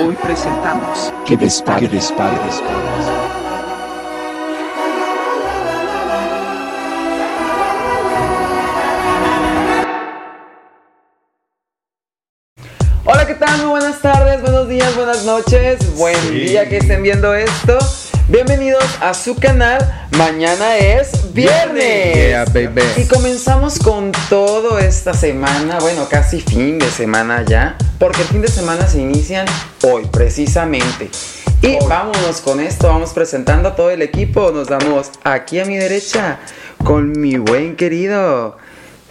Hoy presentamos Que Dispare, que Dispare, Hola, ¿qué tal? Muy buenas tardes, buenos días, buenas noches, buen día que estén viendo esto. Bienvenidos a su canal. Mañana es viernes. Yeah, baby. Y comenzamos con todo esta semana, bueno, casi fin de semana ya, porque el fin de semana se inician hoy, precisamente. Y vámonos con esto, vamos presentando a todo el equipo. Nos damos aquí a mi derecha con mi buen querido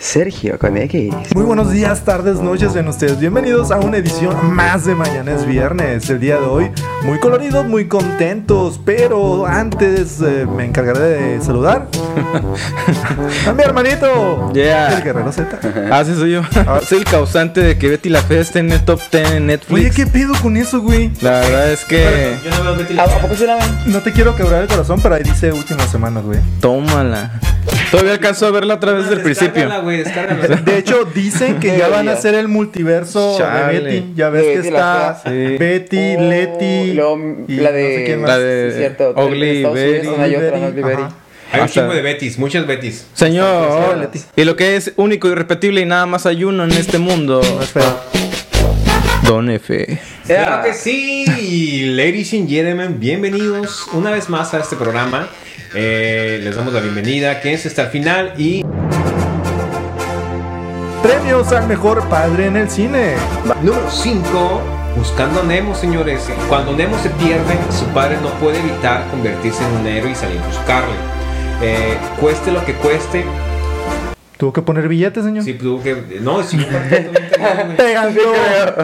Sergio con X. Muy buenos días, tardes, noches en ustedes. Bienvenidos a una edición más de Mañana es Viernes. El día de hoy, muy coloridos, muy contentos. Pero antes eh, me encargaré de saludar a mi hermanito, Yeah. el Guerrero Z. Ah, sí, soy yo. soy el causante de que Betty la Fea esté en el top 10 en Netflix. Oye, ¿qué pedo con eso, güey? La verdad es que. Yo no veo Betty ¿A la poco se la ven? No te quiero quebrar el corazón, pero ahí dice últimas semanas, güey. Tómala. Todavía alcanzo a verla otra vez del principio. De hecho, dicen que ya van a hacer el multiverso Chale. de Betty. Ya ves que está. Sí. Betty, Oh, Letty. y la no sé de, quién más. La de sí, cierto, Ugly en Estados Unidos Betty. hay otra, no un chingo de Betis, muchas Betis. Señor. Y lo que es único y repetible y nada más hay uno en este mundo. No es feo. Don F. Ya. Claro que sí, y ladies and gentlemen, bienvenidos una vez más a este programa. Eh, les damos la bienvenida, quédense hasta el final y Premios al mejor padre en el cine. número 5, buscando a Nemo, señores. Cuando Nemo se pierde, su padre no puede evitar convertirse en un héroe y salir a buscarle. Eh, cueste lo que cueste, Tuvo que poner billetes, señor. si tuvo que... No, güey. Pegando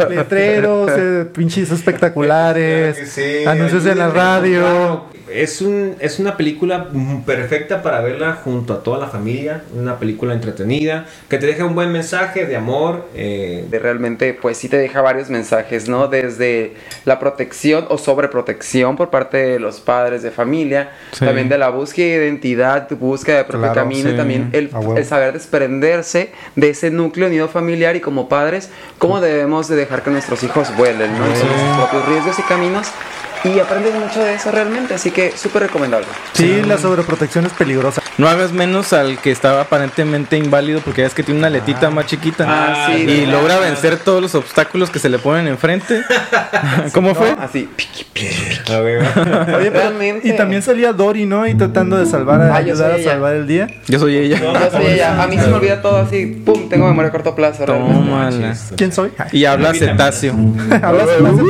letreros, eh, pinches espectaculares, Claro que sí, anuncios en la radio. claro. Es, un, es una película perfecta para verla junto a toda la familia. Una película entretenida que te deja un buen mensaje de amor. eh, de realmente pues sí te deja varios mensajes, ¿no? Desde la protección o sobreprotección por parte de los padres de familia, Sí. también de la búsqueda de identidad, tu búsqueda de propio Claro, camino y sí. también el, el saber desprenderse de ese núcleo unido familiar y como padres, cómo debemos de dejar que nuestros hijos vuelen, ¿no? Y son sus propios riesgos y caminos. Y aprendes mucho de eso realmente, así que súper recomendable. Sí, la sobreprotección es peligrosa. No hagas menos al que estaba aparentemente inválido porque es que tiene una letita más chiquita. Ah, sí, y ¿verdad? logra vencer todos los obstáculos que se le ponen enfrente. ¿Cómo fue? Así. Oye, pero- Realmente. y también salía Dory, ¿no? Y tratando de salvar, a, Ah, ayudar a ella. salvar el día. Yo soy ella. Yo soy ella. A mí se me olvida todo así, pum, tengo memoria a corto plazo. realmente. Tómala. ¿Quién soy? Y habla cetáceo. Hablas enlace.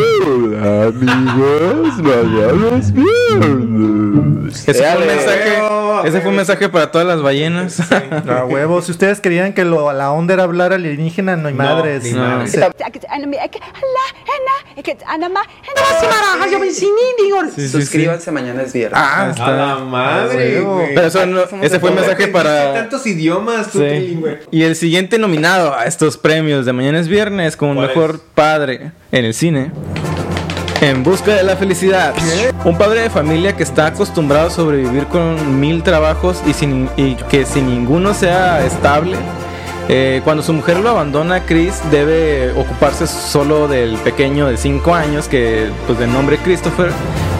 Amigos, mañana es viernes. Ese fue, un mensaje, ese fue un mensaje para todas las ballenas. A huevo. Si ustedes creían que lo, la onda era hablar alienígena, no hay No, madres. No. Sí, sí, sí. Suscríbanse, mañana es viernes. Ah, A la madre, güey. Pero eso no- ese fue un mensaje para. tantos idiomas, tú, Sí. Y el siguiente nominado a estos premios de mañana es viernes como ¿Cuál mejor es? padre en el cine. En busca de la felicidad. Un padre de familia que está acostumbrado a sobrevivir con mil trabajos y, sin, y que sin ninguno sea estable. Eh, cuando su mujer lo abandona, Chris debe ocuparse solo del pequeño de 5 años, que pues de nombre Christopher,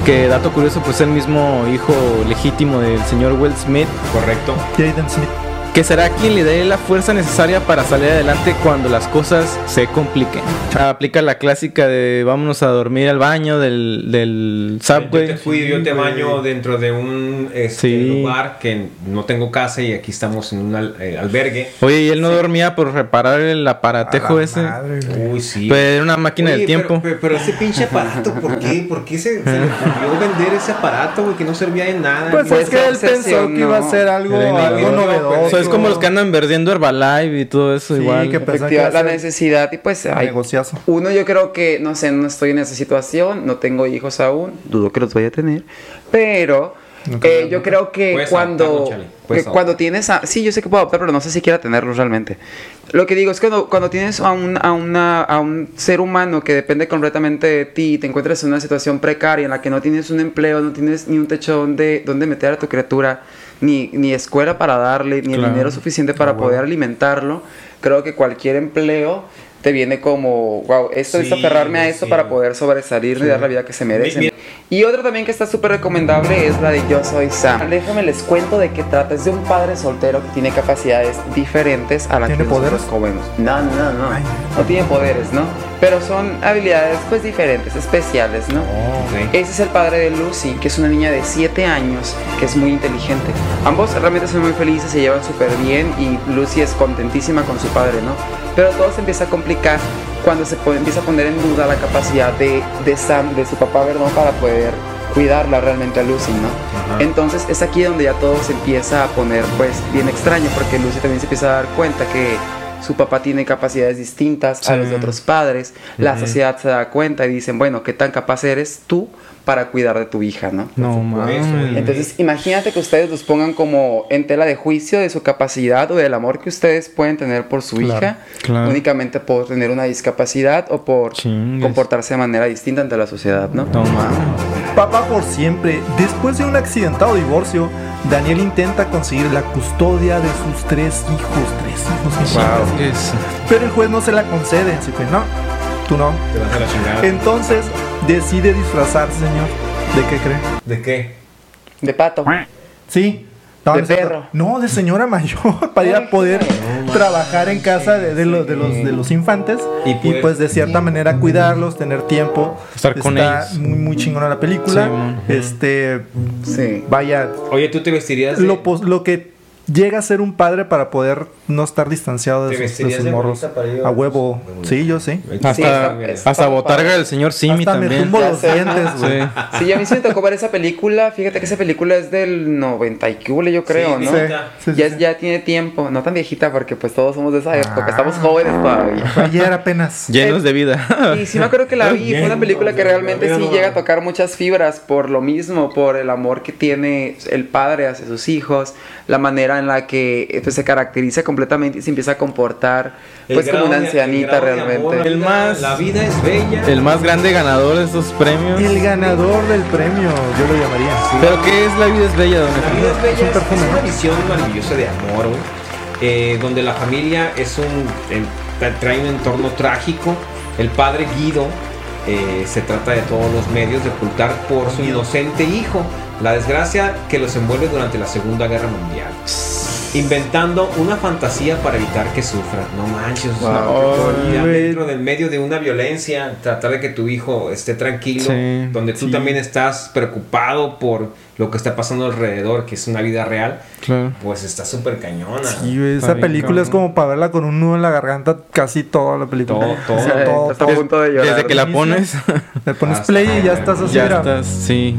que dato curioso pues es el mismo hijo legítimo del señor Will Smith, Correcto. Jaden Smith. Que será quien le dé la fuerza necesaria para salir adelante cuando las cosas se compliquen. Aplica la clásica de vámonos a dormir al baño del, del Yo te subway. fui, yo te baño dentro de un este, Sí. lugar que no tengo casa y aquí estamos en un al- eh, albergue. Oye, y él no dormía por reparar el aparatejo ese. madre. Uy, sí. Pero era una máquina Oye, del tiempo. Pero, pero- pero ese pinche aparato, ¿por qué? ¿Por qué se, se le ocurrió vender ese aparato, güey, que no servía de nada? Pues es que él pensó que iba a ser algo, algo novedoso. O sea, es como los que andan perdiendo Herbalife y todo eso Sí, igual. que que la necesidad y pues hay negociazo. uno yo creo que no sé no estoy en esa situación no tengo hijos aún dudo que los vaya a tener pero eh, yo creo que cuando que cuando tienes a, sí yo sé que puedo adoptar pero no sé si quiera tenerlos realmente lo que digo es que cuando, cuando tienes a un, a, una, a un ser humano que depende completamente de ti y te encuentras en una situación precaria en la que no tienes un empleo no tienes ni un techo donde, donde meter a tu criatura ni, ni escuela para darle ni el dinero suficiente para poder alimentarlo creo que cualquier empleo te viene como, wow, esto Sí, aferrarme a esto sí. para poder sobresalir y dar la vida que se merecen. Mi- Y otra también que está súper recomendable es la de Yo Soy Sam. Déjame les cuento de qué trata. Es de un padre soltero que tiene capacidades diferentes a las ¿Tiene que nosotros jóvenes. No, no, no. Ay. No tiene poderes, ¿no? Pero son habilidades pues diferentes, especiales, ¿no? Ok. Ese es el padre de Lucy, que es una niña de 7 años, que es muy inteligente. Ambos realmente son muy felices, se llevan súper bien y Lucy es contentísima con su padre, ¿no? Pero todo se empieza a complicar cuando se pone- empieza a poner en duda la capacidad de, de Sam, de su papá, ¿verdad? Para poder cuidarla realmente a Lucy, ¿no? Ajá. Entonces es aquí donde ya todo se empieza a poner pues bien extraño, porque Lucy también se empieza a dar cuenta que su papá tiene capacidades distintas a los de otros padres, la sociedad se da cuenta y dicen, bueno, ¿qué tan capaz eres tú para cuidar de tu hija, no? No mames. Entonces, imagínate que ustedes los pongan como en tela de juicio de su capacidad o del amor que ustedes pueden tener por su Claro, hija, claro. únicamente por tener una discapacidad o por Chingues. comportarse de manera distinta ante la sociedad, ¿no? No mames. Papá por siempre. Después de un accidentado divorcio, Daniel intenta conseguir la custodia de sus tres hijos. Tres hijos. Es- Pero el juez no se la concede. Así que no, tú no. Te vas a la chingada. Entonces decide disfrazarse, señor. ¿De qué cree? ¿De qué? De pato. Sí. No, De perro. No, de señora mayor, para ir a poder trabajar en casa de, de los, de, los, de los infantes Y pues de cierta manera cuidarlos, tener tiempo. Estar con Está ellos. muy, muy chingona la película. Sí, este, Sí. vaya, Oye, ¿tú te vestirías de, lo, pos- lo que llega a ser un padre para poder no estar distanciado ¿Te de sus, de morros. a- huevo. Sí, yo sí. Hasta, Sí, está- está hasta botarga del señor Simi Hasta me también. tumbo Ya los sé. dientes, güey. Sí. Sí, a mí sí me tocó ver esa película. Fíjate que esa película es del 90 y hubo, yo creo, Sí, ¿no? Ya, sí. ya tiene tiempo, no tan viejita porque pues todos somos de esa época, Ah. estamos jóvenes todavía. Ayer apenas. Llenos de vida. Y sí me acuerdo que la vi, fue una película que realmente sí llega a tocar muchas fibras por lo mismo, por el amor que tiene el padre hacia sus hijos, la manera en la que eh, pues, se caracteriza completamente y se empieza a comportar El pues como una ancianita el amor, realmente. El la más- vida- La vida es bella. El más grande ganador de estos premios. El ganador del premio, yo lo llamaría. ¿Pero qué es La vida es bella, don La vida es bella, Es un es, una visión maravillosa de amor, eh, donde la familia es un tra- trae un entorno trágico. El padre Guido eh, se trata de todos los medios de ocultar por su inocente hijo la desgracia que los envuelve durante la Segunda Guerra Mundial. Inventando una fantasía para evitar que sufran. No manches, una Wow. dentro del medio de una violencia, tratar de que tu hijo esté tranquilo, Sí, donde tú sí. también estás preocupado por lo que está pasando alrededor, que es una vida real, Claro. pues está súper cañona. Está esa película es como para verla con un nudo en la garganta casi toda la película. Todo, todo. O sea, todo, todo. punto de llorar. Desde que la pones, Le pones play y ya estás así. ya estás, sí.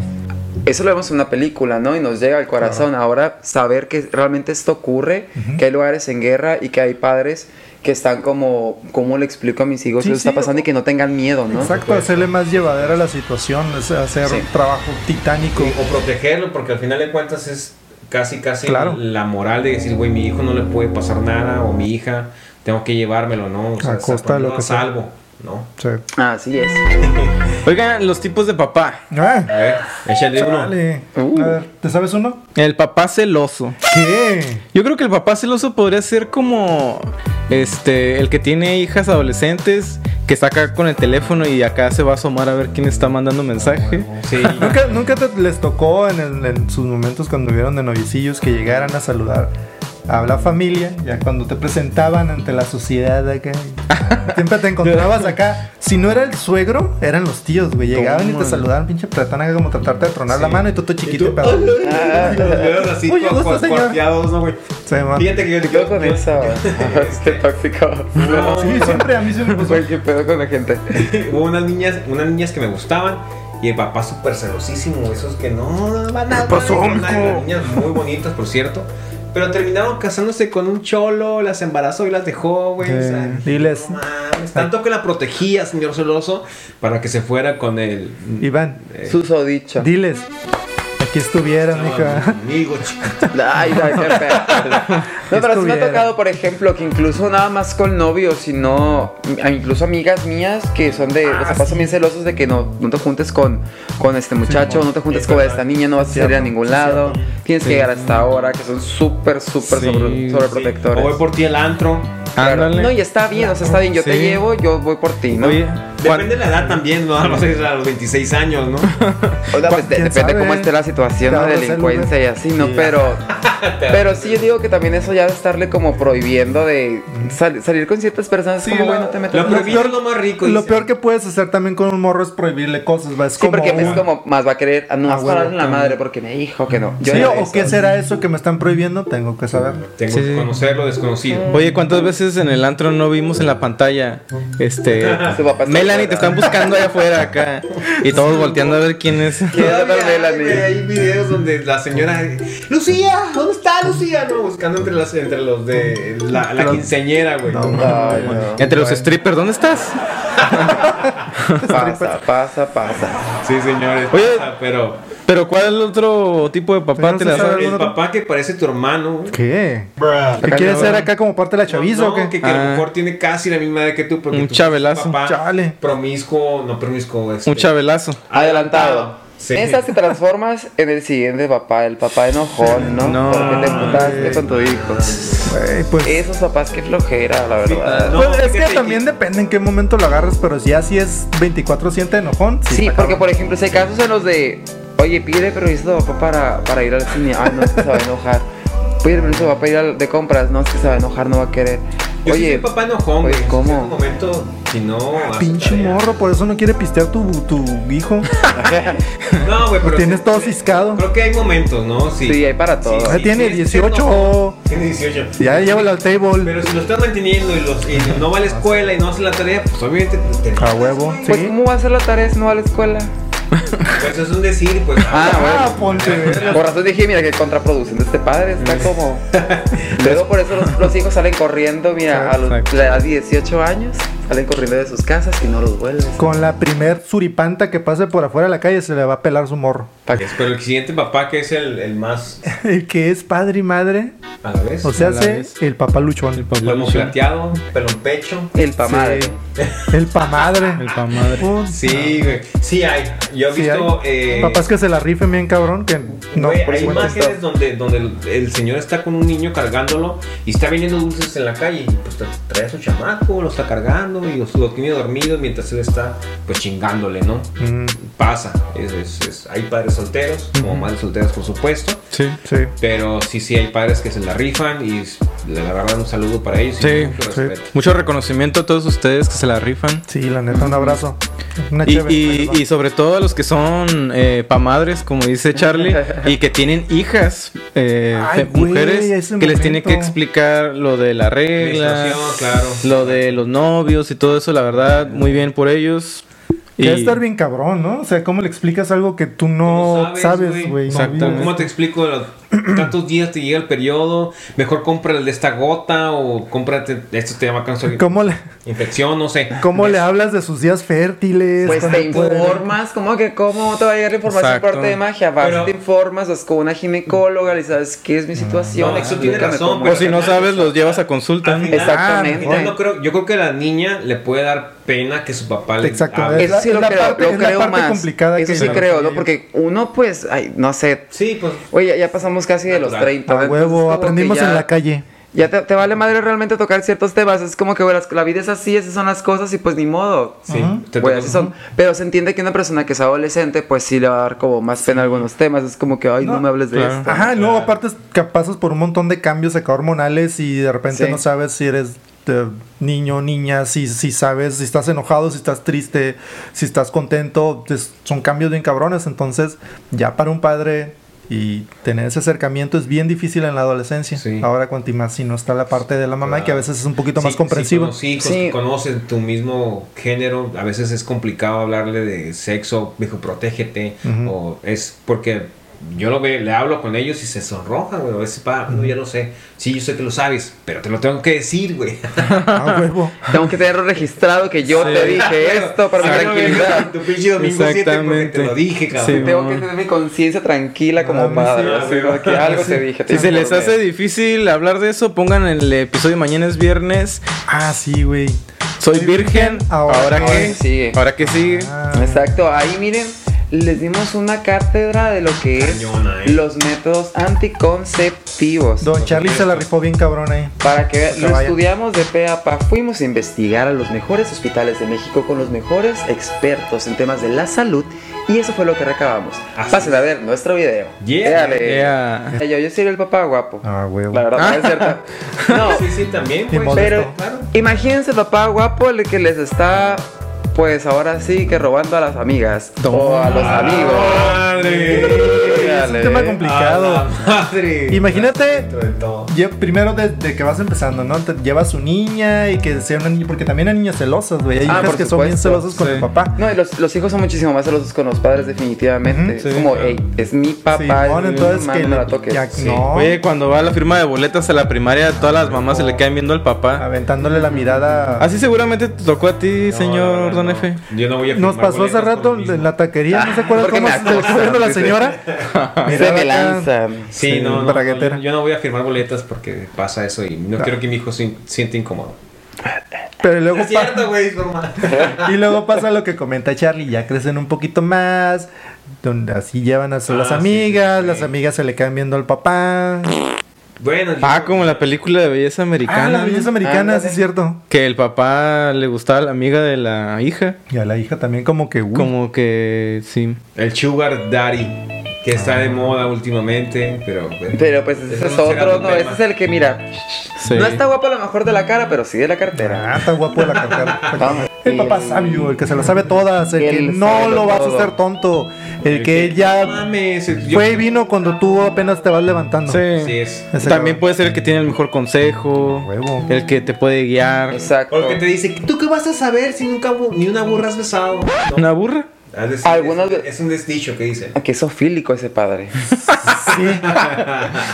Eso lo vemos en una película, ¿no? Y nos llega al corazón. Ahora, saber que realmente esto ocurre, que hay lugares en guerra y que hay padres que están como, ¿cómo le explico a mis hijos Sí, qué está sí, pasando o- y que no tengan miedo, ¿no? Exacto, hacerle más llevadera la situación, es hacer Sí. un trabajo titánico. O protegerlo, porque al final de cuentas es casi, casi Claro. la moral de decir, güey, mi hijo no le puede pasar nada, o mi hija, tengo que llevármelo, ¿no? O A costa de lo que a sea. ¿No? Sí. Así es. Oigan, los tipos de papá. Ah, A ver, échale uno. Uh. A ver, ¿te sabes uno? El papá celoso. ¿Qué? Yo creo que el papá celoso podría ser como este el que tiene hijas adolescentes que está acá con el teléfono y acá se va a asomar a ver quién está mandando mensaje. Sí. ¿Nunca, nunca te- les tocó en, el- en sus momentos cuando vieron de novicillos que llegaran a saludar a la familia, ya cuando te presentaban ante la sociedad acá? Siempre te encontrabas acá. Si no era el suegro, eran los tíos, güey. Llegaban y te saludaban, pinche pretón, acá como tratarte de tronar la Sí. mano y tú todo Y chiquito, tú, pero. Los dedos así, cu- gusto, señor. cuarteados, ¿no, güey? Sí, man. Fíjate que yo ¿Qué pedo con eso? Este tóxico. No, Sí, siempre a mí se me puso. Güey, ¿qué pedo con la gente? Hubo unas niñas, unas niñas que me gustaban y el papá súper celosísimo, esos que no van a pasó, van a nadie, mijo? las niñas muy bonitas, por cierto. Pero terminaron casándose con un cholo, las embarazó y las dejó, güey. o sea, Sí, diles. no mames, tanto que la protegía, señor celoso, para que se fuera con el. Iván, eh, Susodicho. diles. Aquí estuvieran, hija. Amigo. Ay, ay, qué. No, pero sí me ha Estuviera. tocado, por ejemplo, que incluso nada más con novios, sino a- incluso amigas mías que son de, Ah, los papás son bien celosos de que no, no te juntes con, con este muchacho, no te juntes Es con verdad. esta niña, no vas a salir a ningún sí, lado, tienes Sí. que llegar hasta ahora, que son súper, súper Sí, sobre, sí. O voy sobreprotectores. por ti al antro. Ándale. No, y está bien, o sea, está bien. Yo te llevo, yo voy por ti, ¿no? Oye, Depende de la edad también, ¿no? A los, a los 26 años, ¿no? O sea, pues, de- ¿Quién depende sabe? cómo esté la situación de delincuencia y así, ¿no? Sí. Pero, pero sí, yo digo que también eso ya de estarle como prohibiendo de sal- salir con ciertas personas. Sí, como, lo- bueno, te metas Lo prohibido es lo más rico. Lo dice. peor que puedes hacer también con un morro es prohibirle cosas, ¿va? Es Sí, como porque es como más va a querer, ah, no, Ah, vas a parar huevo, en la claro. madre porque me dijo que no. Yo Sí, o eso. qué será eso que me están prohibiendo, tengo que saberlo. Tengo que sí. conocer lo desconocido. Oye, ¿cuántas veces en el antro no vimos en la pantalla? Este. Melanie, te están buscando allá afuera acá. Y todos volteando a ver quién es. ¿Quién es la Todavía hay, Melanie? hay videos donde la señora Lucía, ¿dónde está Lucía? No, buscando entre las entre los de la, la Pero- quinceañera, güey. No, Ay, no. Entre los strippers, ¿dónde estás? Pasa, pasa, pasa. Sí, señores. Oye, pasa, pero Pero ¿cuál es el otro tipo de papá? ¿Te no la sabe el papá que parece tu hermano. ¿Qué? ¿Qué no. ser acá como parte de la chaviza no, o qué? que, que a lo Ah. mejor tiene casi la misma edad que tú, porque Un tú chavelazo. papá Chale. promiscuo, no promiscuo, este, Un chavelazo. Adelantado. Sí. Esa te transformas en el siguiente papá, el papá enojón, ¿no? No. Porque te putaste con tu hijo. Güey, pues. Esos papás, qué flojera, la verdad. No, pues es que también que- depende en qué momento lo agarras, pero si ya si es 24-7 enojón. Sí, está porque por ejemplo, si hay casos en los de, oye, pide permiso a papá para, para ir al cine, ay, no, es que se va a enojar. Pide permiso a papá para ir al- de compras, no, es que se va a enojar, no va a querer. Yo sí Oye, soy papá enojón, oye. ¿cómo? En un momento, si no. Pinche tarea. morro, por eso no quiere pistear tu, tu hijo. No, güey, pero. tienes todo ciscado. Creo que hay momentos, ¿no? Sí. Sí, hay para todo. Ah, tiene sí, 18. enojón. Tiene 18. Ya llévalo al table. Pero si lo estás manteniendo y, los, y no va a la escuela y no hace la tarea, pues obviamente te, te- A huevo. Pues, Sí. ¿cómo va a hacer la tarea si no va a la escuela? Pues es un decir, pues. Ah, Ah, bueno. ponte. verga. Por razón dije, mira, que contraproducente este padre, está como... Luego por eso los, los hijos salen corriendo, mira, a los de 18 años, salen corriendo de sus casas y no los vuelves. Con la primer suripanta que pase por afuera de la calle se le va a pelar su morro. Pero el siguiente papá, que es el, el más El que es padre y madre, a la vez. o sea, hace vez. el papá luchón. El papá lomo luchón. plateado, pelo en pecho. El pa' madre. Sí. El pa madre. El pa' madre. Puta. Sí, güey. Sí hay. Yo he Sí visto. eh, Papás que se la rifen bien cabrón, que no, güey, por hay imágenes donde, donde el, el señor está con un niño cargándolo y está vendiendo dulces en la calle y pues tra- trae a su chamaco, lo está cargando y lo, tiene dormido mientras él está pues chingándole, ¿no? Mm, Pasa. Es, es- es- hay padres solteros, como madres solteras por supuesto, Sí. sí. pero sí, sí hay padres que se la rifan y la verdad un saludo para ellos y Sí, mucho sí. respeto. Mucho reconocimiento a todos ustedes que se la rifan. Sí, la neta, un abrazo. Una Y, chévere, y- y sobre todo a los que son eh, pa' madres, como dice Charlie, y que tienen hijas, eh, Ay, mujeres, que les tiene que explicar lo de la regla, claro. lo de los novios y todo eso, la verdad, muy bien por ellos. Que debe Y- estar bien cabrón, ¿no? O sea, ¿cómo le explicas algo que tú no No sabes, güey? No Exactamente. ¿Cómo te explico? Tantos días te llega el periodo. Mejor compra el de esta gota o cómprate. Esto te llama cáncer. ¿Cómo le, Infección, no sé. cómo le hablas de sus días fértiles? Pues ¿Cuándo te informas, ¿cómo que cómo te va a llegar la información Exacto. por parte de magia? Vas, Pero- te informas, vas con una ginecóloga, le sabes qué es mi situación, No, eso tiene explícame razón, cómo pero o si no sabes, los llevas a consulta. Al final- Exactamente. al final no creo, yo creo que a la niña le puede dar pena que su papá le Exacto, hable. es Eso sí la- lo la creo, parte- lo es la creo parte más. complicada Eso que sí creo. ¿no? Porque uno, pues, ay, no sé. Sí, pues. Oye, ya, pasamos casi de los Natural. 30. A huevo, aprendimos ya- en la calle. Ya te, te vale madre realmente tocar ciertos temas. Es como que, güey, las- la vida es así, esas son las cosas y pues ni modo. Sí, toca- así son. Pero se entiende que una persona que es adolescente, pues sí le va a dar como más pena algunos temas. Es como que, ay, no, No, me hables de claro. esto. Ajá, luego aparte es que pasas por un montón de cambios acá hormonales y de repente Sí. no sabes si eres eh, niño, niña, si, si sabes, si estás enojado, si estás triste, si estás contento, es- son cambios bien cabrones, entonces ya para un padre y tener ese acercamiento es bien difícil en la adolescencia. Sí. Ahora cuanto más si no está la parte de la mamá que a veces es un poquito más comprensivo. Sí, con los hijos Sí. que conocen tu mismo género, a veces es complicado hablarle de sexo, dijo, protégete, o es porque yo lo ve, le hablo con ellos y se sonrojan, güey, a veces, pa, no, ya lo sé, sí, yo sé que lo sabes, pero te lo tengo que decir, güey. Ah, huevo. Tengo que tenerlo registrado que yo Sí. te dije esto para mi no tranquilidad. Tu pinche domingo 7 porque Exactamente. te lo dije, cabrón. Sí. Tengo que no. tener mi conciencia tranquila como Ah, sí, padre. que algo te dije. te Si se les hace difícil hablar de eso, pongan el episodio mañana es viernes. Ah, sí, güey. Soy virgen, ahora ahora Ahora que que sigue. ahora que sigue. Ah. Exacto, ahí miren, les dimos una cátedra de lo que Cañona, es ¿eh? los métodos anticonceptivos. Don Charlie se la rifó bien cabrón ahí. Para que vean, Que lo vaya. estudiamos de pe a pa. Fuimos a investigar a los mejores hospitales de México con los mejores expertos en temas de la salud y eso fue lo que recabamos. Así Pasen a ver nuestro video. Yeah. Éale. Yeah. Yo, yo soy el papá guapo. Ah, huevo. La verdad, no es cierto. No, Sí, sí, también, pues. pero Claro. imagínense el papá guapo el que les está, pues ahora sí que robando a las amigas o a los amigos. Madre. Es un tema complicado. Madre. Imagínate, de primero desde que vas empezando, ¿no? Te llevas su niña y que sea una niña, porque también hay niñas celosas, güey. Hay Ah, hijas que son bien celosas con Sí. el papá. No, y los, los hijos son muchísimo más celosos con los padres, definitivamente. Es sí, como, hey, es mi papá, es mi entonces que no la toques. ya- Sí. no, Oye, cuando va a la firma de boletas a la primaria, todas las mamás se le quedan viendo al papá. aventándole la mirada. Así seguramente te tocó a ti, No, señor Don no. F. Yo no voy a Nos pasó hace rato en la taquería, ¿no se acuerdan porque cómo se viendo la señora? Se me lanzan. Sí, Sí, no, no, yo no voy a firmar boletas porque pasa eso y no quiero que mi hijo se siente incómodo. Pero luego Es cierto, y luego pasa lo que comenta Charlie, ya crecen un poquito más, donde así llevan a las Ah, sí, amigas, sí, sí. las amigas se le quedan viendo al papá. Bueno, yo- Ah, como la película de belleza americana. Ah, la belleza americana, sí es cierto. Que el papá le gustaba a la amiga de la hija. Y a la hija también como que, uy, Como que sí. el Sugar Daddy, que está de moda últimamente, pero... Pero pues ese es otro, no, tema. ese es el que mira. Sí. No está guapo a lo mejor de la cara, pero sí de la cartera. ah, está guapo de la cartera. El papá sabio, el que se lo sabe todas, el que no lo vas a hacer tonto, el, El que que- ya Mames, yo- fue y vino cuando tú apenas te vas levantando. Sí. Sí es. Ese También puede ser el que tiene el mejor consejo. Huevo. El que te puede guiar. Exacto. O el que te dice, ¿tú qué vas a saber si nunca ni una burra has besado? No. ¿Una burra? Es decir, Algunas es, ve- es un desdicho que dice. Ah, que sofílico ese padre. Sí.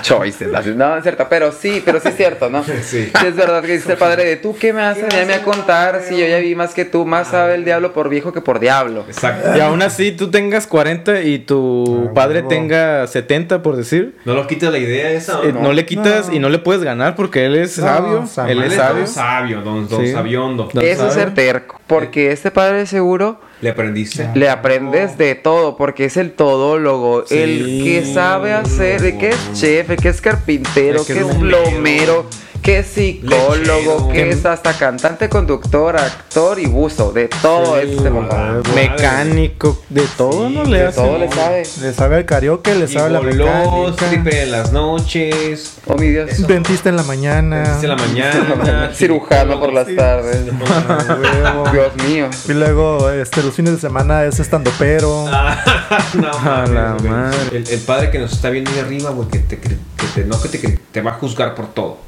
Choices. No, es cierto, pero sí, pero sí es cierto, ¿no? Sí. es verdad que dice el padre de tú qué me haces, ya me a contar si yo ya vi más que tú, más sabe el diablo por viejo que por diablo. Exacto. Y aún así tú tengas 40 y tu Ah, padre tenga 70, por decir. No lo quites la idea esa, ¿o eh, no? no, le quitas No. y no le puedes ganar porque él es No, sabio. Él es es sabio. don sabio, don, don Sí. sabiondo. Don Eso es ser terco, porque este padre seguro ¿Le aprendiste? le aprendes de todo, porque es el todólogo, Sí. el que sabe hacer, el que es chef, el que es carpintero, El que que es es plomero. Que psicólogo, Lechero. que es hasta cantante, conductor, actor y buzo, de todo Sí. este papá. Mecánico, de todo, ¿no? Le De hace. todo le sabe. Le sabe el karaoke, le Y sabe la mecánica. stripper en las noches. Oh mi Dios. Dentista en la mañana. Desde la mañana. Cirujano por las Sí. tardes. Ah. Dios mío. Y luego, este, los fines de semana es estando pero. no, A la madre. El, el padre que nos está viendo ahí arriba, güey, que te, cri- que te- no que te va a juzgar por todo.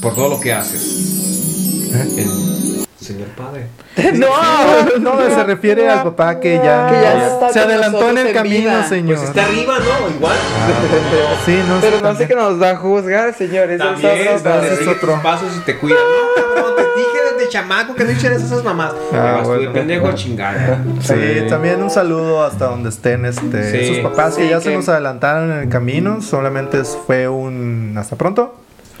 Por todo lo que haces. ¿Eh? El señor padre. No, No, se refiere al papá que ya, Que ya no está se adelantó en el en camino, vida. señor. Pues está arriba, ¿no? Igual. Sí, no Pero sé no sé que nos va a juzgar, señores. Eso es También, otro es otro. pasos y te cuida. No, cabrón, te dije desde chamaco que no echaras esas mamás. Vas tú de bueno. pendejo a chingar. Sí, también un saludo hasta donde estén este, Sí. sus papás que Sí, ya se nos adelantaron en el camino. Solamente fue un hasta pronto.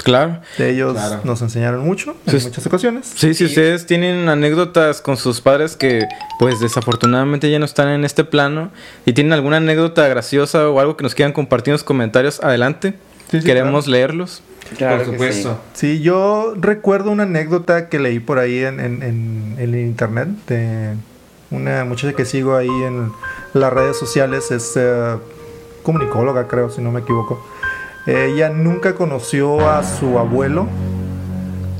Claro. De ellos Claro. nos enseñaron mucho en muchas ocasiones. Sí, si ustedes tienen anécdotas con sus padres que pues desafortunadamente ya no están en este plano y tienen alguna anécdota graciosa o algo que nos quieran compartir en los comentarios, adelante. Sí, sí, Queremos leerlos. Claro Por que supuesto. Sí, yo recuerdo una anécdota que leí por ahí en, en- en- en el internet de una muchacha que sigo ahí en las redes sociales, es eh, comunicóloga creo, si no me equivoco. Ella nunca conoció a su abuelo,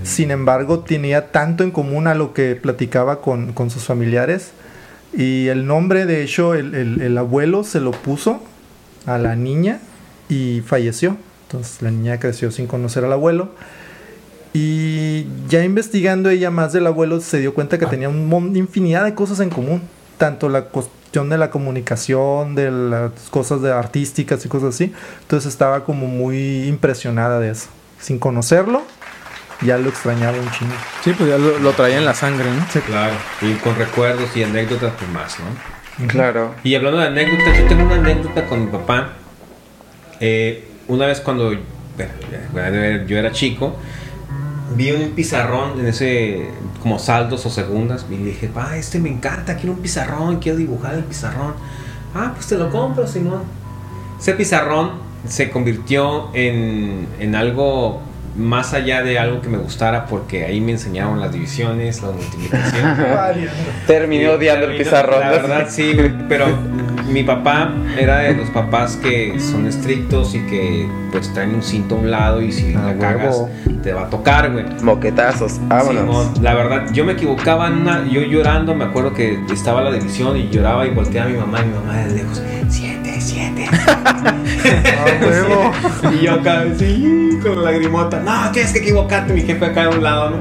sin embargo tenía tanto en común a lo que platicaba con, con sus familiares y el nombre de hecho el, el- el abuelo se lo puso a la niña y falleció. Entonces la niña creció sin conocer al abuelo. Y ya investigando ella más del abuelo se dio cuenta que tenía un mon- infinidad de cosas en común. Tanto la cuestión de la comunicación, de las cosas de artísticas y cosas así. Entonces estaba como muy impresionada de eso. Sin conocerlo, ya lo extrañaba un chingo. Sí, pues ya lo, lo traía en la sangre, ¿no? Claro. Y con recuerdos y anécdotas, pues más, ¿no? Claro. Y hablando de anécdotas, yo tengo una anécdota con mi papá. Eh, una vez cuando bueno, yo era chico, vi un pizarrón en ese, como saldos o segundas, y dije, pa, este me encanta, quiero un pizarrón, quiero dibujar el pizarrón. Ah, pues te lo compro, Simón. Ese pizarrón se convirtió en, en algo más allá de algo que me gustara porque ahí me enseñaron las divisiones, la multiplicación. Terminé odiando el pizarrón. La verdad, sí, pero mi papá era de los papás que son estrictos y que pues traen un cinto a un lado y si Ah, la cagas huevo. te va a tocar, güey. Moquetazos, vámonos. Simón, la verdad, yo me equivocaba, en una- yo llorando, me acuerdo que estaba la división y lloraba y volteaba a mi mamá y mi mamá de lejos, siete, siete. Ah, huevo. y yo acá, sí, con la lagrimota, no, tienes que equivocarte, mi jefe acá de un lado, ¿no?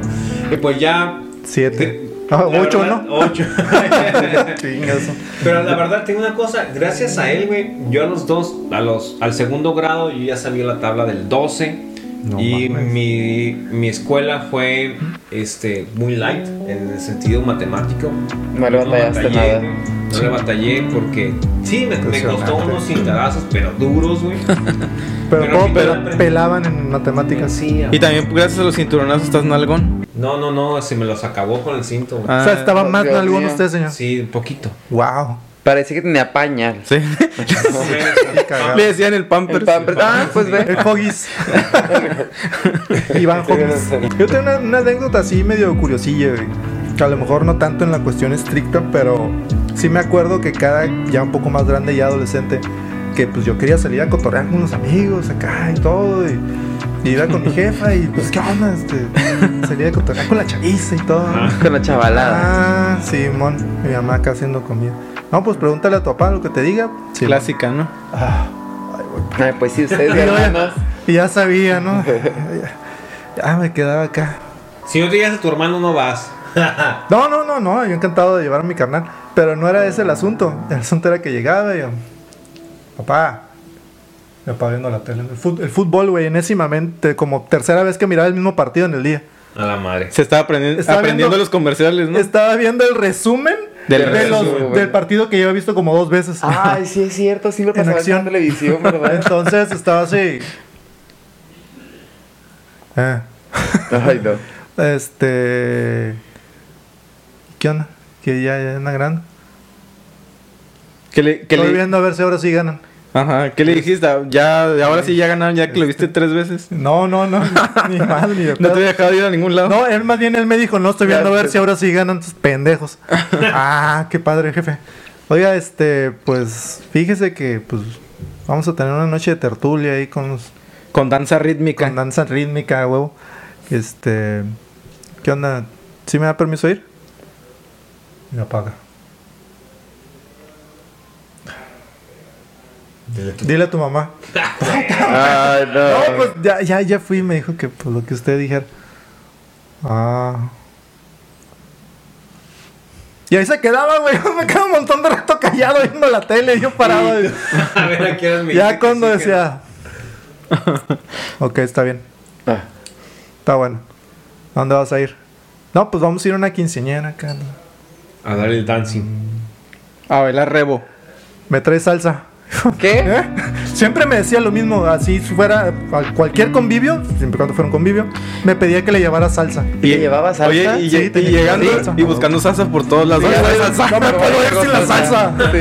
Y pues ya... Siete. Ah, la ocho, verdad, ¿no? Ocho. Pero la verdad, tengo una cosa, gracias a él, güey, yo a los dos, a los, al segundo grado, yo ya sabía la tabla del 12. No y mi, mi escuela fue este, muy light en el sentido matemático. No le batallaste batallé, nada. No le batallé porque sí, me, me costó unos cintarazos, pero duros, güey. Pero, Pero ¿cómo al final pela- aprendí. pelaban en matemáticas? Sí, Y también gracias a los cinturonazos estás nalgón. no, no, no, se me los acabó con el cinto. Ah. O sea, estaba Oh, más Dios nalgón usted, señor. Sí, un poquito. Wow. Parecía que tenía pañal. Sí. Le decían el Pampers. El Pampers. Ah, pues ve. El Hoggies. Iván Hoggies. Yo tengo una, una anécdota así medio curiosilla, güey. Que a lo mejor no tanto en la cuestión estricta, pero sí me acuerdo que cada ya un poco más grande, ya adolescente, que pues yo quería salir a cotorrear con unos amigos acá y todo. Y, y iba con mi jefa y pues, ¿qué onda? Este, salía a cotorrear con la chaviza y todo. Con la chavalada. Ah, Simón. Mi mamá acá haciendo comida. No, pues pregúntale a tu papá lo que te diga. Clásica, ¿no? Ah, Ay, pues sí, ustedes, ya- ya sabía, ¿no? ya, ya me quedaba acá. Si no te llegas a tu hermano, no vas. No, no, no, no, yo encantado de llevar a mi carnal. Pero no era ese el asunto. El asunto era que llegaba y yo, papá, me papá viendo la tele. El, fútbol, güey, enésimamente, como tercera vez que miraba el mismo partido en el día. A la madre. Se estaba aprendi- Estaba aprendiendo viendo- los comerciales, ¿no? Estaba viendo el resumen Del de los- resumen. del partido que yo he visto como dos veces. Ay, sí es cierto, siempre En pasaba en acción. televisión, ¿verdad? Entonces estaba así. Eh, Ay, no. este. ¿Qué onda? Que ya, ya anda grande. ¿Qué le, qué Estoy le- viendo a ver si ahora sí ganan. Ajá, ¿qué le dijiste? Ya, ahora sí ya ganaron, ya que lo viste tres veces. No, no, no, ni mal, ni de No te había dejado ir a ningún lado. No, él más bien él me dijo, no estoy viendo a ver si ahora sí ganan tus pendejos. ah, qué padre, jefe. Oiga, este, pues, fíjese que pues vamos a tener una noche de tertulia ahí con, los- Con danza rítmica. con danza rítmica, huevo. Este, ¿qué onda? ¿Sí me da permiso ir? Me apaga. Dile a tu mamá. Ay, no. No, pues ya, ya, ya fui y me dijo que pues lo que usted dijera. Ah. Y ahí se quedaba, güey. Me quedaba un montón de rato callado viendo la tele, yo parado. y- A ver, ¿a qué horas me ya cuando decía. ok, está bien. Ah, Está bueno. ¿A dónde vas a ir? No, pues vamos a ir a una quinceañera acá. A dar el dancing. A bailar rebo. Me trae salsa. ¿Qué? ¿Eh? Siempre me decía lo mismo, así fuera a cualquier convivio, siempre cuando fuera un convivio, me pedía que le llevara salsa. ¿Y le llevaba salsa? Oye, y, Sí, y tenía llegando salsa. y buscando salsa por todos lados. Sí, no me puedo ir sin la salsa. Sí.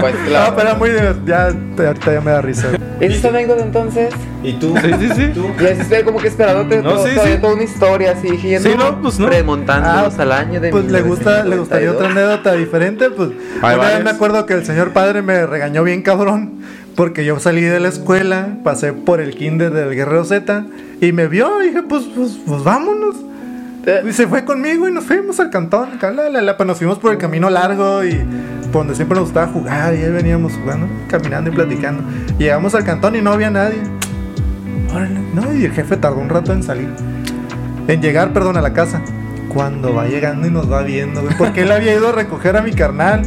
Pues No, claro. pero era muy. Ya, ahorita ya me da risa. ¿Es esta anécdota entonces? ¿Y tú? Sí, sí, sí. ¿Tú? Y así estoy como que esperándote No, todo- sí, sí. toda una historia así, diciendo, Sí, no, pues no. remontándonos Ah, al año de Pues le gusta, le gustaría otra 1992. anécdota diferente. Pues una vez me acuerdo que el señor padre me regañó bien cabrón. Porque yo salí de la escuela, pasé por el kinder del Guerrero Z y me vio y dije, pues, pues, pues vámonos. Eh, Y se fue conmigo y nos fuimos al cantón. la, la, la, pues nos fuimos por el camino largo y por donde siempre nos gustaba jugar. Y ahí veníamos jugando, caminando y platicando. Llegamos al cantón y no había nadie. Órale, No, y el jefe tardó un rato en salir. En llegar, perdón, a la casa. Cuando va llegando y nos va viendo, Porque él había ido a recoger a mi carnal.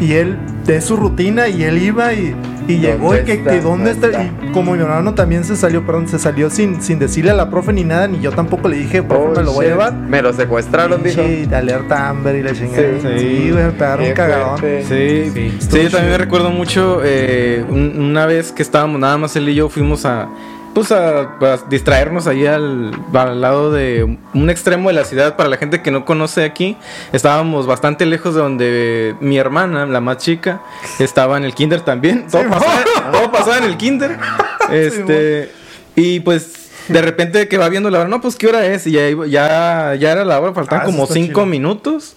Y él, de su rutina, y él iba y, y llegó. Y que, está? que dónde está. ¿Dónde Y como mi hermano también se salió, perdón, se salió sin, sin decirle a la profe ni nada, ni yo tampoco le dije, profe, oh, me lo voy a shit. llevar. Me lo secuestraron, dijo. Sí, de alerta Amber y la chingada. Sí, Sí, sí. güey, me pegaron un cagadón. Sí, Sí. sí, yo también me recuerdo mucho eh, un- una vez que estábamos nada más él y yo fuimos a pues a, a distraernos ahí al, al lado de un extremo de la ciudad. Para la gente que no conoce aquí, estábamos bastante lejos de donde mi hermana, la más chica, estaba en el kinder también. Todo, pasaba, todo pasaba en el kinder. Este, y pues de repente que va viendo la hora, no, pues qué hora es, y ya, ya, ya era la hora, faltaban Ah, como cinco chido. minutos.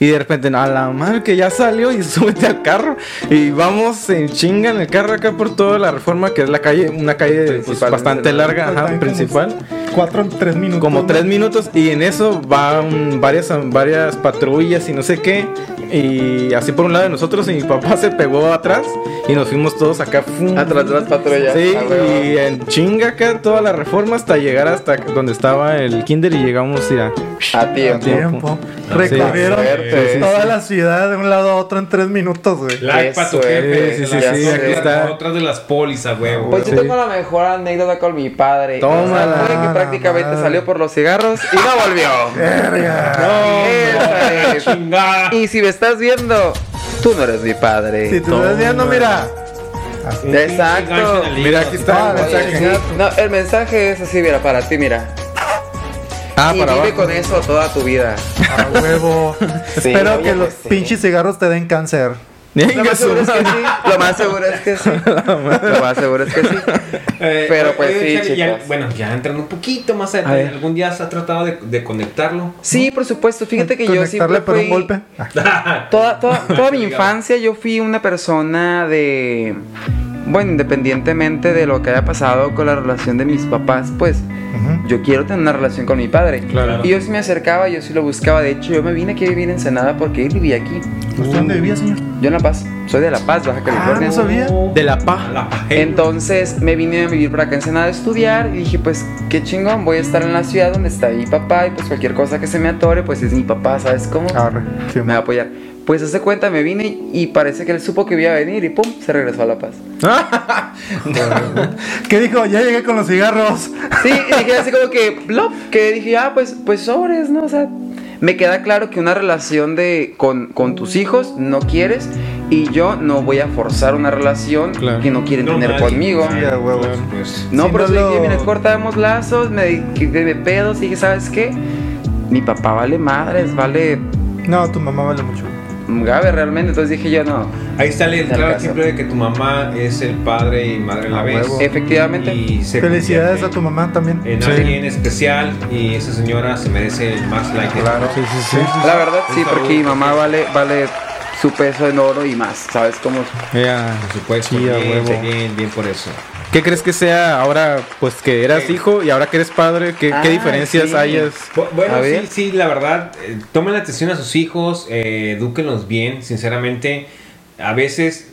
Y de repente, a la madre que ya salió y súbete al carro. Y vamos en chinga en el carro acá por toda la reforma, que es la calle, una calle pues, bastante larga, ajá, principal. Cuatro en tres minutos. Como ¿no? tres minutos y en eso van varias, varias patrullas y no sé qué. Y así por un lado de nosotros y mi papá se pegó atrás y nos fuimos todos acá. ¡fum! Atrás de las patrullas. Sí, Ah, y en chinga acá toda la reforma hasta llegar hasta donde estaba el kinder y llegamos ya. A tiempo. Recorrieron Suerte. Sí, sí, toda sí. la ciudad de un lado a otro en tres minutos, güey. Like para tu jefe. Sí, sí, sí, aquí está. Otras de las a huevo. Pues yo Sí. tengo la mejor anécdota con mi padre. Tómala. Prácticamente madre. salió por los cigarros y no volvió. Verga. Esa es. Chingada. Y si me estás viendo, tú no eres mi padre. Si te estás viendo, mira. Exacto. Mira, aquí está el mensaje. Sí, No, el mensaje es así, mira, para ti, mira. Ah, y para vive abajo. con eso toda tu vida. A huevo. Sí, Espero que los sí. pinches cigarros te den cáncer. Lo más seguro es que sí. Lo más seguro es que sí. Lo más seguro es que sí. Eh, Pero, pues, oye, sí, ya- chicos. bueno, ya entrando un poquito más A. ¿algún día has tratado de, de conectarlo? Sí, por supuesto. Fíjate que yo Conectarle siempre por un fui... golpe. Toda, toda, toda mi infancia yo fui una persona de... Bueno, independientemente de lo que haya pasado con la relación de mis papás, pues yo quiero tener una relación con mi padre. Claro. Y yo sí me acercaba, yo sí lo buscaba. De hecho, yo me vine aquí a vivir en Ensenada porque él vivía aquí. ¿Usted dónde vivía, señor? Yo en La Paz. Soy de La Paz, Baja California. no sabía. De la pa. La paja. Entonces me vine a vivir para acá en Ensenada a estudiar y dije, pues qué chingón, voy a estar en la ciudad donde está mi papá y pues cualquier cosa que se me atore, pues es mi papá, ¿sabes cómo? Arre. Sí, me va a apoyar. Pues hace cuenta, me vine y parece que él supo que iba a venir y pum, se regresó a La Paz. ¿Qué dijo? Ya llegué con los cigarros. Sí, y dije así como que, blop, que dije, ah, pues, pues sobres, ¿no? O sea, me queda claro que una relación de con, con tus hijos no quieres y yo no voy a forzar una relación Claro. que no quieren No, tener nadie. conmigo. Huevo. Pues, No, Si pero no lo- dije, mira, cortamos lazos, me pedos y dije, ¿sabes qué? Mi papá vale madres, vale No, tu mamá vale mucho. Gabe realmente. Entonces dije yo, no. Ahí está el claro ejemplo de que tu mamá es el padre y madre a la A vez. huevo. Efectivamente. Y se Felicidades a tu mamá también. En Sí. alguien especial y esa señora se merece el más like de Claro. Sí, sí, sí. La verdad, sí, porque mi mamá vale, vale su peso en oro y más. ¿Sabes cómo? Ya. Por supuesto, Sí, bien, huevo. bien, bien por eso. ¿Qué crees que sea ahora, pues que eras Sí. hijo y ahora que eres padre? ¿Qué, Ah, qué diferencias sí. hayas? Bu- Bueno, A sí, ver. sí, la verdad, eh, tomen atención a sus hijos, eh, edúquenlos bien, sinceramente. A veces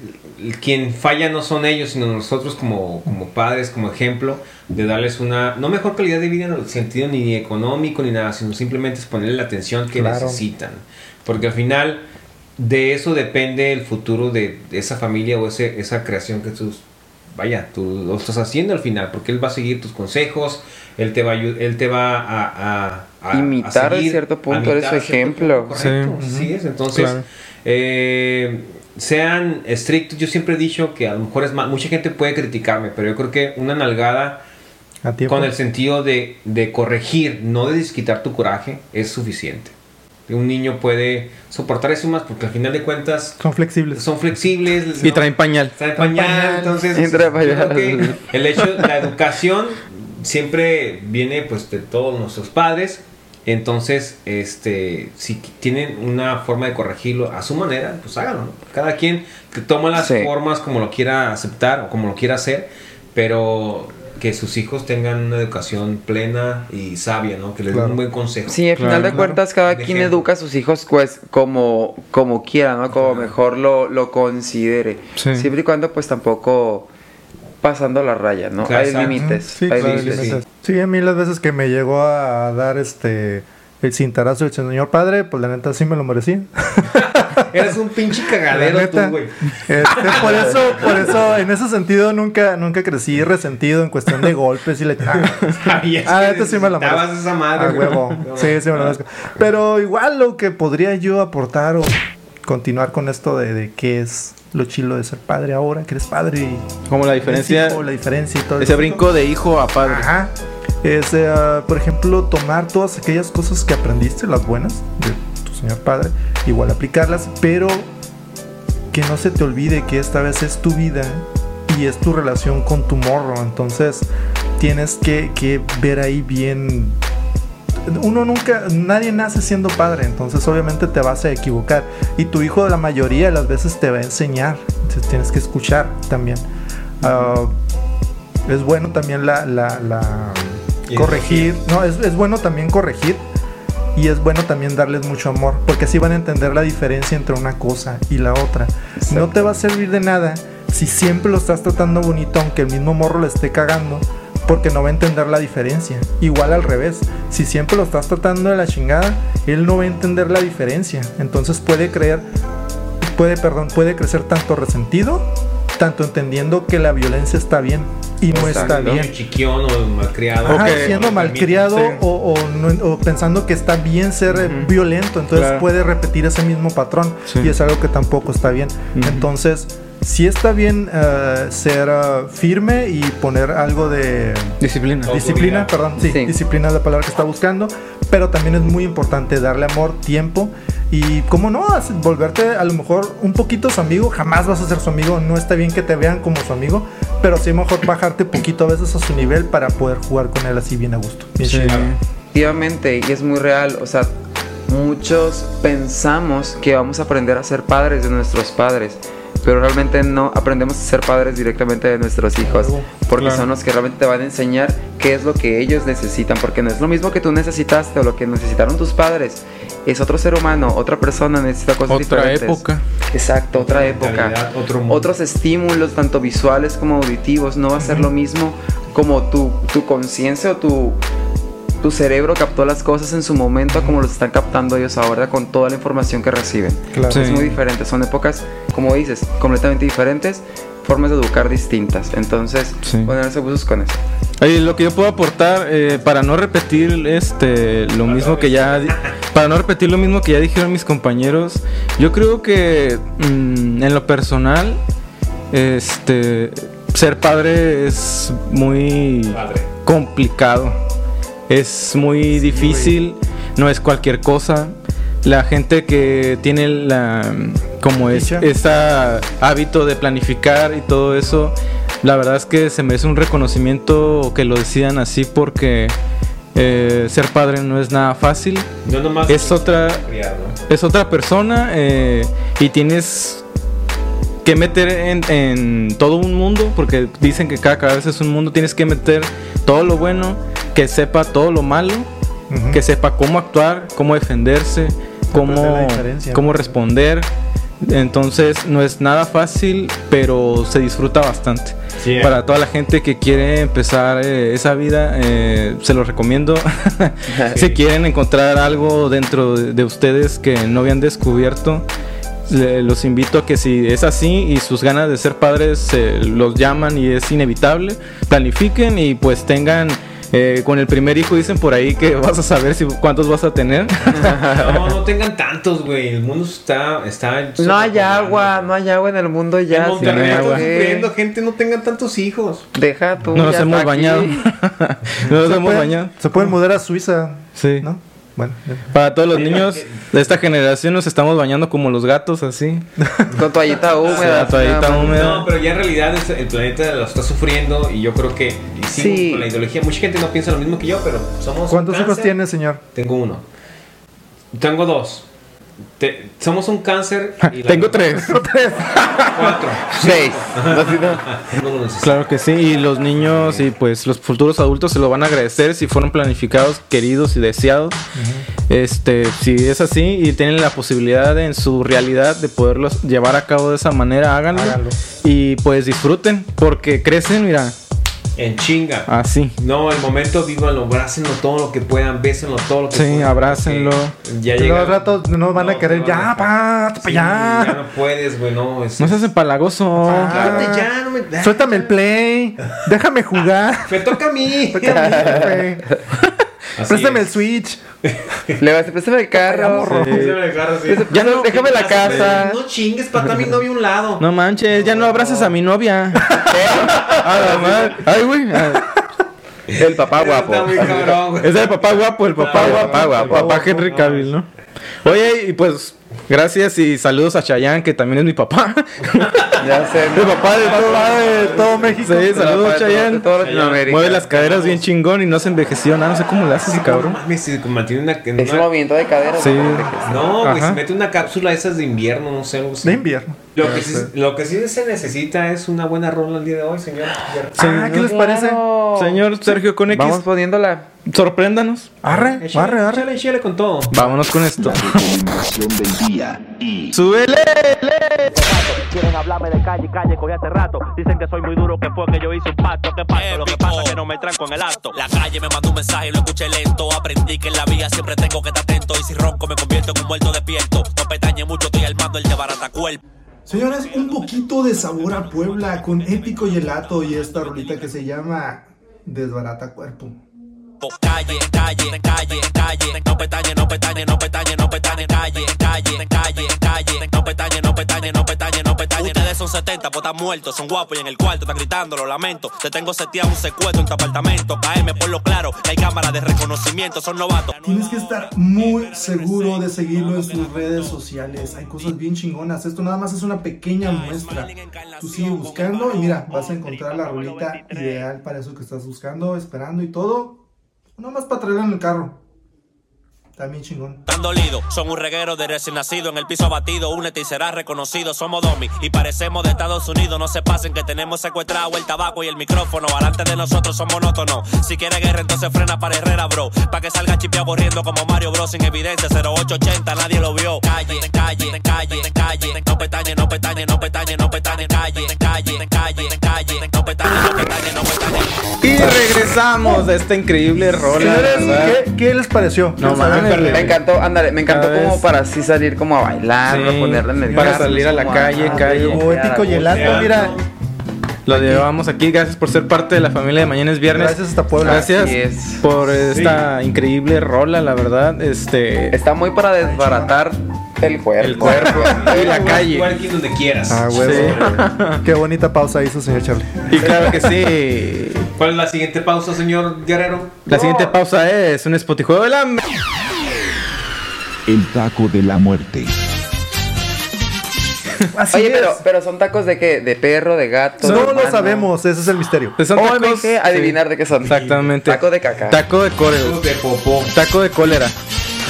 quien falla no son ellos, sino nosotros como, como padres, como ejemplo, de darles una, no mejor calidad de vida en el sentido ni económico ni nada, sino simplemente es ponerle la atención que Claro. necesitan. Porque al final de eso depende el futuro de, esa familia o ese, esa creación que tú, vaya, tú lo estás haciendo al final, porque él va a seguir tus consejos, él te va a, él te va a, a- a- Imitar a cierto punto, eres cierto ejemplo. punto, Correcto, Sí. así es. Entonces, Claro. eh, sean estrictos. Yo siempre he dicho que a lo mejor es más, mucha gente puede criticarme, pero yo creo que una nalgada con el sentido de, de corregir, no de desquitar tu coraje, es suficiente. Un niño puede soportar eso más porque al final de cuentas Son flexibles. son flexibles. Y ¿no? traen pañal. Traen pañal, entonces pañal. el hecho la educación siempre viene pues de todos nuestros padres entonces este si tienen una forma de corregirlo a su manera pues háganlo ¿no? cada quien que toma las Sí. formas como lo quiera aceptar o como lo quiera hacer pero que sus hijos tengan una educación plena y sabia no que les den un buen consejo Sí, al final de claro. cuentas cada De quien ejemplo. educa a sus hijos pues como, como quiera, ¿no? Como mejor lo, lo considere. Sí. Siempre y cuando pues tampoco pasando la raya, ¿no? Claro, hay límites. Sí, hay claro, límites. Sí, a mí las veces que me llegó a dar este el cintarazo del señor padre, pues la neta sí me lo merecía. eres un pinche La cagadero neta. tú güey Este, por eso, por eso, en ese sentido nunca, nunca crecí resentido en cuestión de golpes y le Ah, que neta sí me la merezco. esa madre A huevo. No, Sí, sí me lo merezco. Pero igual lo que podría yo aportar o continuar con esto de, de qué es lo chilo de ser padre ahora, que eres padre y Como la diferencia, hijo, la diferencia y todo ese eso. brinco de hijo a padre. Ajá. Es, eh, por ejemplo, tomar todas aquellas cosas que aprendiste, las buenas, de tu señor padre, igual aplicarlas, pero que no se te olvide que esta vez es tu vida y es tu relación con tu morro. Entonces, tienes que, que ver ahí bien. Uno nunca, nadie nace siendo padre, entonces obviamente te vas a equivocar. Y tu hijo la mayoría de las veces te va a enseñar, entonces tienes que escuchar también. Ah, es bueno también la, corregir, no, es, es bueno también corregir y es bueno también darles mucho amor, porque así van a entender la diferencia entre una cosa y la otra. No te va a servir de nada si siempre lo estás tratando bonito, aunque el mismo morro le esté cagando, porque no va a entender la diferencia. Igual al revés, si siempre lo estás tratando de la chingada, él no va a entender la diferencia. Entonces puede creer, puede, perdón, puede crecer tanto resentido, tanto entendiendo que la violencia está bien y no está bien. chiquión o malcriado. Ajá, siendo malcriado Sí. o, o no- o pensando que está bien ser violento, entonces Claro. puede repetir ese mismo patrón Sí. y es algo que tampoco está bien. Entonces, sí está bien eh, ser eh, firme y poner algo de Disciplina. Oh. disciplina, perdón, sí, Sí. disciplina es la palabra que está buscando, pero también es muy importante darle amor, tiempo y, ¿cómo no? Volverte a lo mejor un poquito su amigo, jamás vas a ser su amigo, no está bien que te vean como su amigo, pero sí mejor bajarte poquito a veces a su nivel para poder jugar con él así bien a gusto. Bien Sí. chido. Efectivamente, y es muy real. O sea, muchos pensamos que vamos a aprender a ser padres de nuestros padres, pero realmente no aprendemos a ser padres directamente de nuestros hijos, porque Claro. son los que realmente te van a enseñar qué es lo que ellos necesitan, porque no es lo mismo que tú necesitaste o lo que necesitaron tus padres. Es otro ser humano, otra persona necesita cosas Otra diferentes. época. Exacto, otra época. otro. Otros estímulos, tanto visuales como auditivos, no va a ser lo mismo como tu, tu conciencia o tu, tu cerebro captó las cosas en su momento como los están captando ellos ahora con toda la información que reciben. Claro. Sí. Es muy diferente, son épocas, como dices, completamente diferentes, formas de educar distintas. Entonces, Sí. ponerse buzos con eso. Oye, lo que yo puedo aportar eh, para no repetir este lo mismo que ya para no repetir lo mismo que ya dijeron mis compañeros, yo creo que mm, en lo personal este ser padre es muy Padre. complicado. Es muy difícil, no es cualquier cosa. La gente que tiene la como es ese hábito de planificar y todo eso, la verdad es que se merece un reconocimiento que lo decidan así porque eh, ser padre no es nada fácil. No nomás Es otra criar, ¿no? es otra persona eh, y tienes que meter en, en todo un mundo, porque dicen que cada cabeza es un mundo, tienes que meter todo lo bueno, que sepa todo lo malo, que sepa cómo actuar, cómo defenderse, cómo, cómo responder. Entonces no es nada fácil, pero se disfruta bastante. Sí, Para toda la gente que quiere empezar eh, esa vida, eh, se lo recomiendo. si quieren encontrar algo dentro de, de ustedes que no habían descubierto, le- los invito a que si es así y sus ganas de ser padres eh, los llaman y es inevitable, planifiquen y pues tengan... eh, con el primer hijo dicen por ahí que vas a saber si cuántos vas a tener. No, no tengan tantos, güey. El mundo está. está No hay agua, no hay agua en el mundo ya. En Monterrey no hay está agua. sufriendo, gente. No tengan tantos hijos. Deja tú. No nos hemos aquí. bañado. no nos hemos bañado. Se pueden mudar a Suiza, Sí. ¿no? Bueno. Para todos los niños de esta generación nos estamos bañando como los gatos así. Con toallita húmeda. Sí, toallita más. húmeda. No, pero ya en realidad el planeta lo está sufriendo y yo creo que Sí. con la ideología. Mucha gente no piensa lo mismo que yo, pero somos. ¿Cuántos hijos tiene, señor? Tengo uno. Tengo dos. Te- somos un cáncer. y la- Tengo tres. Cuatro. Seis. Claro que sí, y los niños y pues los futuros adultos se lo van a agradecer si fueron planificados, queridos y deseados. Este, si es así y tienen la posibilidad de, en su realidad de poderlos llevar a cabo de esa manera, háganlo. Háganlo. Y pues disfruten, porque crecen, mira, En chinga. así. No, el momento vívanlo, abrácenlo todo lo que puedan, bésenlo todo lo que Sí, puedan. abrácenlo. porque Ya llega. luego al rato no van a querer, no, ya, no. pa, pa, Sí, ya. ya no puedes, güey, no. Es, No seas empalagoso. Ah. Cállate ya, no me. Suéltame el play, déjame jugar. Me toca a mí. Tócame, güey. Así Préstame el. Switch. Le vas a préstame el carro. Préstame el carro, sí. Ya no, déjame la casa. No chingues, para a mi novio a un lado. No manches, ya no abraces a mi novia. A la madre. Ay, güey. Ah, El papá guapo. Está muy cabrón, güey. Es el papá guapo, el papá guapo. papá guapo. Papá Henry Cavill, ¿no? Oye, y pues, gracias y saludos a Chayanne, que también es mi papá. Ya sé. El papá de todo. Papá de todo México. Sí, saludos, Chayanne. todo Latinoamérica. Mueve las caderas bien chingón y no se envejeció nada. No sé cómo le hace ese No cabrón. mames, se mantiene una. Es un una- movimiento de cadera. Sí. No, güey, se mete una cápsula esas de invierno, no sé, algo así. De invierno. Lo que, sí, lo que sí se necesita es una buena rola el día de hoy, señor. Ah, ¿qué les parece? Señor Sergio con X, Vamos poniéndola. sorpréndanos. Arre, arre, arre. Échale, échale con todo. Vámonos con esto. Recomendación del día y ¡Súbele! Quieren hablarme de calle, calle, cogí hace rato. Dicen que soy muy duro, que fue que yo hice un pacto. ¿Qué pasa? Lo que pasa es que no me tranco en el acto. La calle me mandó un mensaje y lo escuché lento. Aprendí que en la vía siempre tengo que estar atento. Y si ronco me convierto en un muerto despierto. No petañe mucho, estoy armando el de barata cuerpo. Señores, un poquito de sabor a Puebla con épico gelato y esta rolita que se llama Desbarata Cuerpo. Calle, calle, calle, calle. No petañe, no petañe, no petañe, no petañe. Calle, calle, calle, calle. No petañe, no petañe, no petañe. Son 70, pues están muertos, son guapos y en el cuarto están gritando, lo lamento. Te tengo seteado un secuestro en tu apartamento. Caeme por lo claro, que hay cámaras de reconocimiento, son novatos. Tienes que estar muy seguro de seguirlo en sus redes sociales. Hay cosas bien chingonas. Esto nada más es una pequeña muestra. Tú sigue buscando y mira, vas a encontrar la rolita ideal para eso que estás buscando, esperando y todo. Nada más para traerla en el carro. También chingón. Tan dolido, son un reguero de recién nacido. En el piso abatido, únete y serás reconocido, somos domi y parecemos de Estados Unidos, no se pasen que tenemos secuestrado el tabaco y el micrófono, alante de nosotros son monótonos, si quiere guerra entonces frena para Herrera bro, pa' que salga chipeado corriendo como Mario Bros sin evidencia, 0880 nadie lo vio, calle, calle, calle, calle, no petañe, no petañe, no petañe, no petañe, calle, calle, calle, calle, no petañe, no petañe, no petañe. Y regresamos de esta increíble rola. ¿qué, qué les pareció? No Quiero Me encantó, ándale, me encantó Cada como vez- para así salir como a bailar, Sí, ponerla en el para carro, salir a la calle, ah, calle. güey, O épico ya, gelato, mira. Lo llevamos aquí. Gracias por ser parte de la familia de Mañana es Viernes. Gracias hasta Puebla. Gracias es. por esta increíble rola, la verdad. Este. Está muy para desbaratar el cuerpo. El cuerpo y la calle. Donde quieras. Ah, huevo. Qué bonita pausa hizo, señor Charlie. Y claro que sí. ¿Cuál es la siguiente pausa, señor Guerrero? La siguiente pausa es un Spotify del hambre. El taco de la muerte. Así Oye, es. pero, pero son tacos de qué? ¿De perro, de gato? de no lo humano? sabemos, ese es el misterio. Pues son Oh, tacos- dejé adivinar de qué son. Exactamente. Taco de caca. Taco de cólera. De popó. Taco de cólera.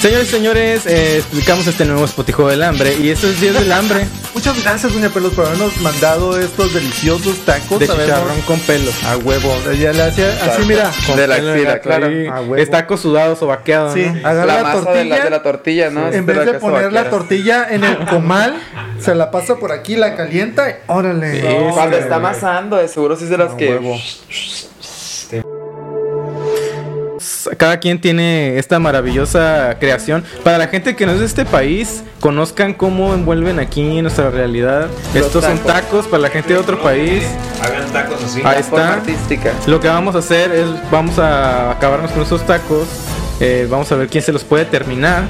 Señores y señores, eh, explicamos este nuevo Spotify del hambre. Y esto es 10 del hambre Muchas gracias, Doña Pelos, por habernos mandado estos deliciosos tacos. de Sabemos- chicharrón con pelo. A huevo. Ya le hacía así, mira. Con De la axila, claro. A huevo. Es taco sudado, sobaqueado. Sí, ¿no? agarra La la, masa tortilla. de la, de la tortilla, ¿no? En vez de poner la tortilla en el comal, se la pasa por aquí, la calienta y órale. Sí, No, Cuando está amasando, seguro sí es de las A que. huevo. Cada quien tiene esta maravillosa creación. Para la gente que no es de este país, conozcan cómo envuelven aquí en nuestra realidad. Los Estos son tacos. para la gente de otro país. Hagan tacos así. Ahí forma está. artística. Lo que vamos a hacer es, vamos a acabarnos con esos tacos. eh, vamos a ver quién se los puede terminar.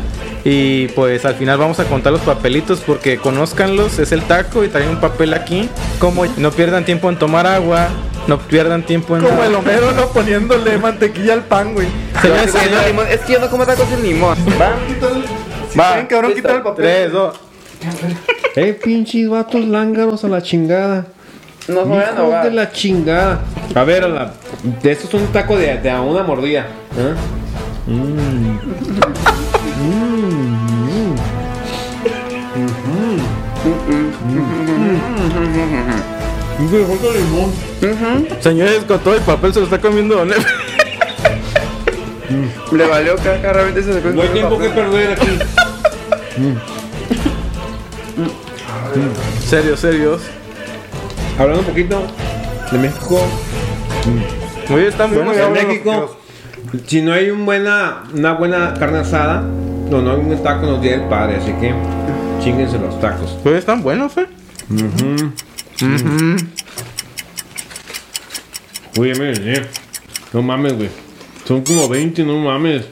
Y pues al final vamos a contar los papelitos porque conózcanlos. Es el taco y traen un papel aquí. Como no pierdan tiempo en tomar agua. No pierdan tiempo en... Como el Homero, ¿no? Poniéndole mantequilla al pan, güey. No, limón. Es que yo no como tacos sin limón. Va. Va, ven, cabrón, quita el papel. 3, 2... Eh, pinches vatos lángaros a la chingada. No se vayan a de la chingada. A ver, a la, de estos es un taco de, de a una mordida. ¿eh? Señores, con todo el papel se lo está comiendo Don Efe. Le valió caca, realmente se No hay tiempo que perder aquí. Serios, serios. Hablando un poquito de México. Muy bien, están buenos. en México, si no hay un buena, una buena carne asada, no, no hay un taco nos día del padre, así que chinguense los tacos. Muy están buenos, eh. Oye, miren, eh. No mames, güey. Son como 20, no mames.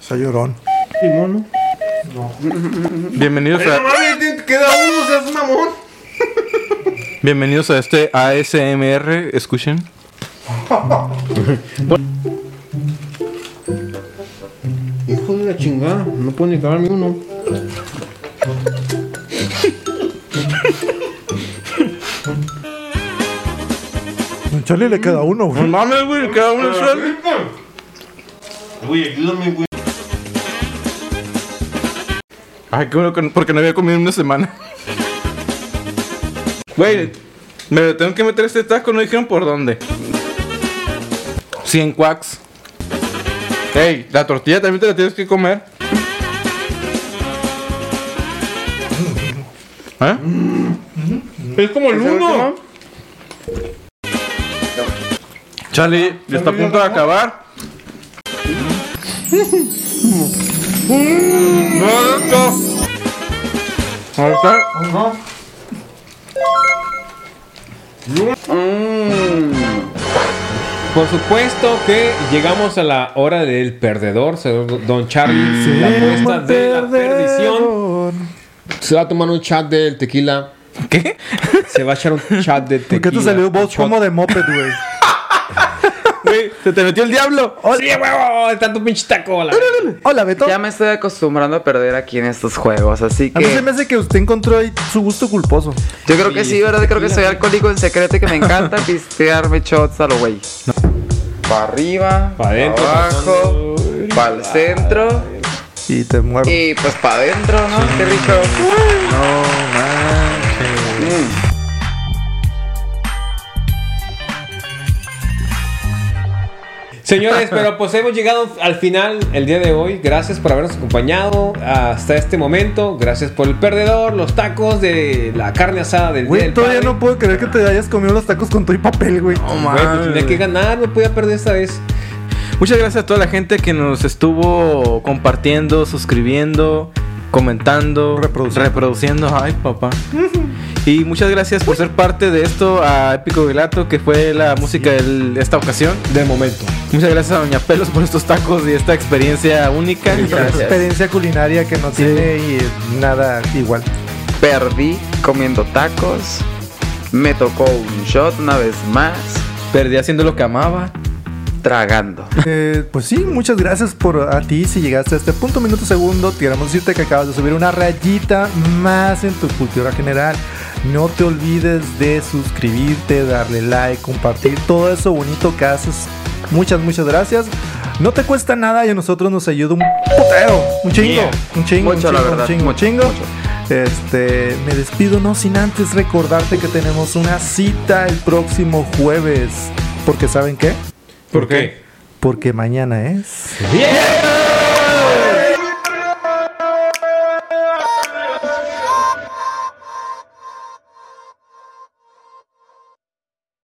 Está llorón. Simón, Bienvenidos ¿no? a, mames, te queda uno, seas mamón. bienvenidos a este ASMR. Escuchen. Hijo de la chingada, no puedo ni acabarme uno. Charlie le queda uno, güey. mames, güey, queda uno solo. Güey, ayúdame, güey. Ay, qué bueno, que- porque no había comido en una semana. Güey, me lo tengo que meter este taco, no dijeron por dónde. 100 quacks. Ey, la tortilla también te la tienes que comer. ¿Eh? Es como el uno. Charlie, ya está a punto de acabar. No. Ahí está. Por supuesto que llegamos a la hora del perdedor, Don Charlie. la apuesta de la perdición. Se va a tomar un chat del tequila. ¿Qué? Se va a echar un chat de tequila. ¿Por qué te salió voz como de moped, güey? Güey, se te metió el diablo. ¡Sí, huevo! De tanto pinche taco. la- Hola, Beto. Ya me estoy acostumbrando a perder aquí en estos juegos, así A mí se que me hace que usted encontró ahí su gusto culposo. yo creo que sí, ¿verdad? Creo que soy alcohólico en secreto y que me encanta pistearme shots a lo güey. Para arriba, Pa' adentro, para abajo, para el centro Y te muerdo. y pues para adentro, ¿no? Qué rico. No manches. Señores, pero pues hemos llegado al final el día de hoy. Gracias por habernos acompañado hasta este momento. Gracias por el perdedor, los tacos de la carne asada del día Güey, todavía padre. no puedo creer que te hayas comido los tacos con y papel, güey. Güey, pues tenía que ganar, no podía perder esta vez. Muchas gracias a toda la gente que nos estuvo compartiendo, suscribiendo, comentando, Reproduciendo. reproduciendo. Ay, papá. Y muchas gracias por ser parte de esto a Épico Vilato, que fue la música de esta ocasión. De momento. Muchas gracias a Doña Pelos por estos tacos y esta experiencia única. Una experiencia culinaria que no tiene y nada igual. Perdí comiendo tacos. Me tocó un shot una vez más. Perdí haciendo lo que amaba. Tragando. Eh, pues sí, muchas gracias por a ti si llegaste a este punto minuto segundo. Queremos decirte que acabas de subir una rayita más en tu cultura general. No te olvides de suscribirte, darle like, compartir todo eso bonito que haces. Muchas, muchas gracias. No te cuesta nada y a nosotros nos ayuda un putero, un chingo, Yeah. un chingo, Mucho, un la chingo, verdad, un chingo, un chingo. mucho. Este, me despido no sin antes recordarte que tenemos una cita el próximo jueves. Porque ¿saben qué? ¿Por qué? Porque mañana es... ¡Bien!